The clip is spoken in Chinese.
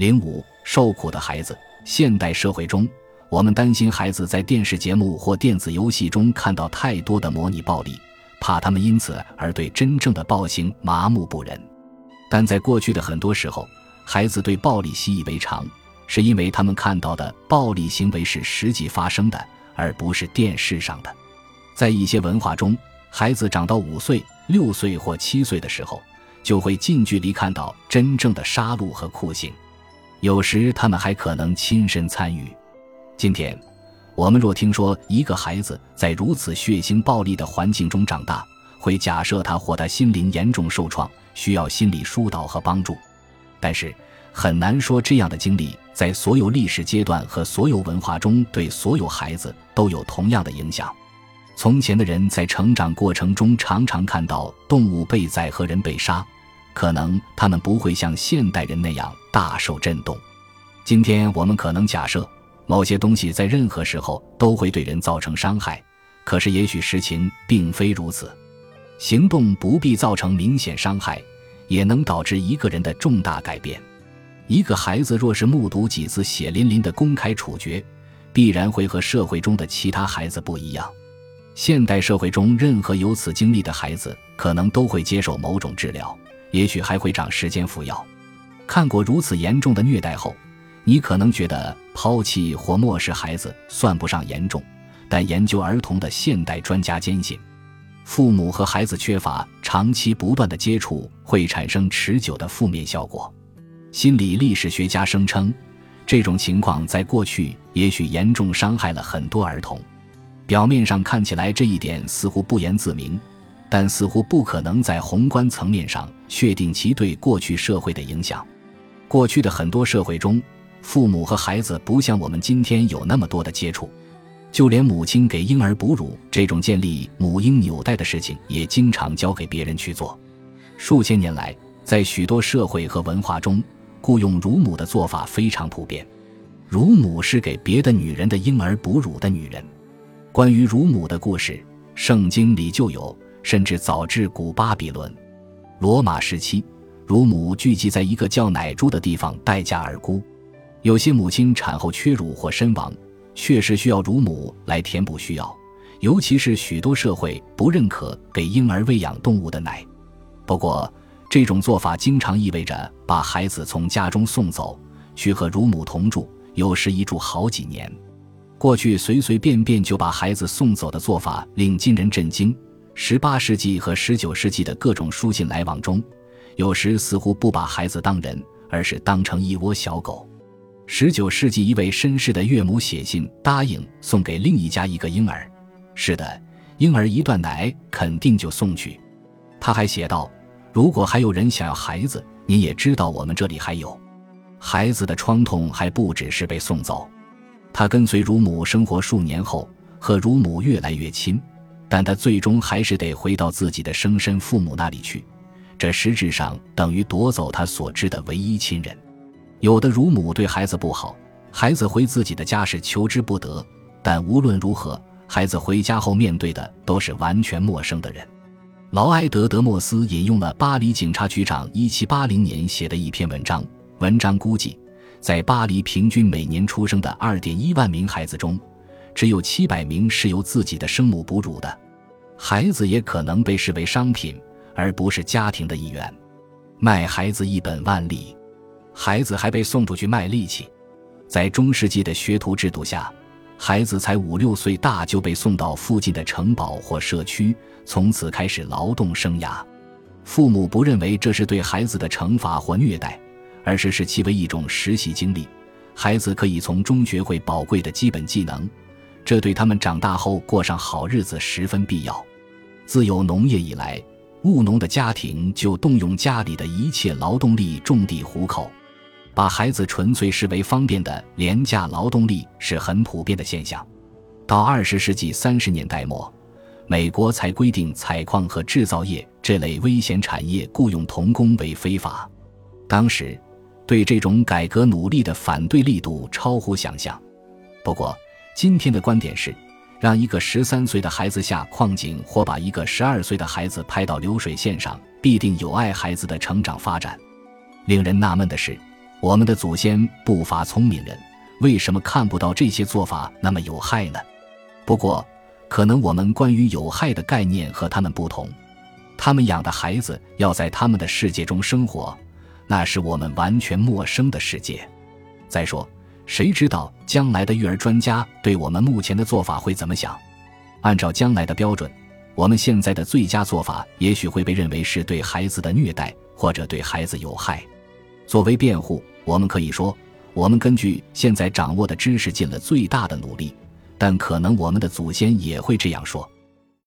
零五受苦的孩子。现代社会中，我们担心孩子在电视节目或电子游戏中看到太多的模拟暴力，怕他们因此而对真正的暴行麻木不仁。但在过去的很多时候，孩子对暴力习以为常，是因为他们看到的暴力行为是实际发生的，而不是电视上的。在一些文化中，孩子长到五岁、六岁或七岁的时候，就会近距离看到真正的杀戮和酷刑。有时他们还可能亲身参与。今天，我们若听说一个孩子在如此血腥暴力的环境中长大，会假设他或他心灵严重受创，需要心理疏导和帮助。但是，很难说这样的经历在所有历史阶段和所有文化中对所有孩子都有同样的影响。从前的人在成长过程中常常看到动物被宰和人被杀。可能他们不会像现代人那样大受震动。今天我们可能假设某些东西在任何时候都会对人造成伤害，可是也许实情并非如此。行动不必造成明显伤害，也能导致一个人的重大改变。一个孩子若是目睹几次血淋淋的公开处决，必然会和社会中的其他孩子不一样。现代社会中任何有此经历的孩子，可能都会接受某种治疗。也许还会长时间服药。看过如此严重的虐待后，你可能觉得抛弃或漠视孩子算不上严重，但研究儿童的现代专家坚信，父母和孩子缺乏长期不断的接触会产生持久的负面效果。心理历史学家声称，这种情况在过去也许严重伤害了很多儿童。表面上看起来这一点似乎不言自明。但似乎不可能在宏观层面上确定其对过去社会的影响。过去的很多社会中，父母和孩子不像我们今天有那么多的接触，就连母亲给婴儿哺乳这种建立母婴纽带的事情，也经常交给别人去做。数千年来，在许多社会和文化中，雇佣乳母的做法非常普遍。乳母是给别的女人的婴儿哺乳的女人。关于乳母的故事，圣经里就有。甚至早至古巴比伦、罗马时期，乳母聚集在一个叫奶珠的地方待价而沽。有些母亲产后缺乳或身亡，确实需要乳母来填补需要。尤其是许多社会不认可给婴儿喂养动物的奶。不过，这种做法经常意味着把孩子从家中送走，去和乳母同住，有时一住好几年。过去随随便便就把孩子送走的做法令今人震惊。十八世纪和十九世纪的各种书信来往中，有时似乎不把孩子当人，而是当成一窝小狗。十九世纪一位绅士的岳母写信答应送给另一家一个婴儿。是的，婴儿一断奶肯定就送去。他还写道：“如果还有人想要孩子，您也知道我们这里还有。”孩子的创痛还不只是被送走。他跟随乳母生活数年后，和乳母越来越亲。但他最终还是得回到自己的生身父母那里去，这实质上等于夺走他所知的唯一亲人。有的乳母对孩子不好，孩子回自己的家是求之不得。但无论如何，孩子回家后面对的都是完全陌生的人。劳埃德·德莫斯引用了巴黎警察局长1780年写的一篇文章，文章估计，在巴黎平均每年出生的2.1万名孩子中。只有七百名是由自己的生母哺乳的，孩子也可能被视为商品，而不是家庭的一员。卖孩子一本万利，孩子还被送出去卖力气。在中世纪的学徒制度下，孩子才五六岁大就被送到附近的城堡或社区，从此开始劳动生涯。父母不认为这是对孩子的惩罚或虐待，而是视其为一种实习经历。孩子可以从中学会宝贵的基本技能。这对他们长大后过上好日子十分必要。自有农业以来，务农的家庭就动用家里的一切劳动力种地糊口，把孩子纯粹视为方便的廉价劳动力是很普遍的现象。到二十世纪三十年代末，美国才规定采矿和制造业这类危险产业雇佣童工为非法。当时，对这种改革努力的反对力度超乎想象。不过，今天的观点是，让一个十三岁的孩子下矿井，或把一个十二岁的孩子拍到流水线上，必定有碍孩子的成长发展。令人纳闷的是，我们的祖先不乏聪明人，为什么看不到这些做法那么有害呢？不过，可能我们关于有害的概念和他们不同。他们养的孩子要在他们的世界中生活，那是我们完全陌生的世界。再说，谁知道将来的育儿专家对我们目前的做法会怎么想？按照将来的标准，我们现在的最佳做法也许会被认为是对孩子的虐待，或者对孩子有害。作为辩护，我们可以说，我们根据现在掌握的知识尽了最大的努力，但可能我们的祖先也会这样说。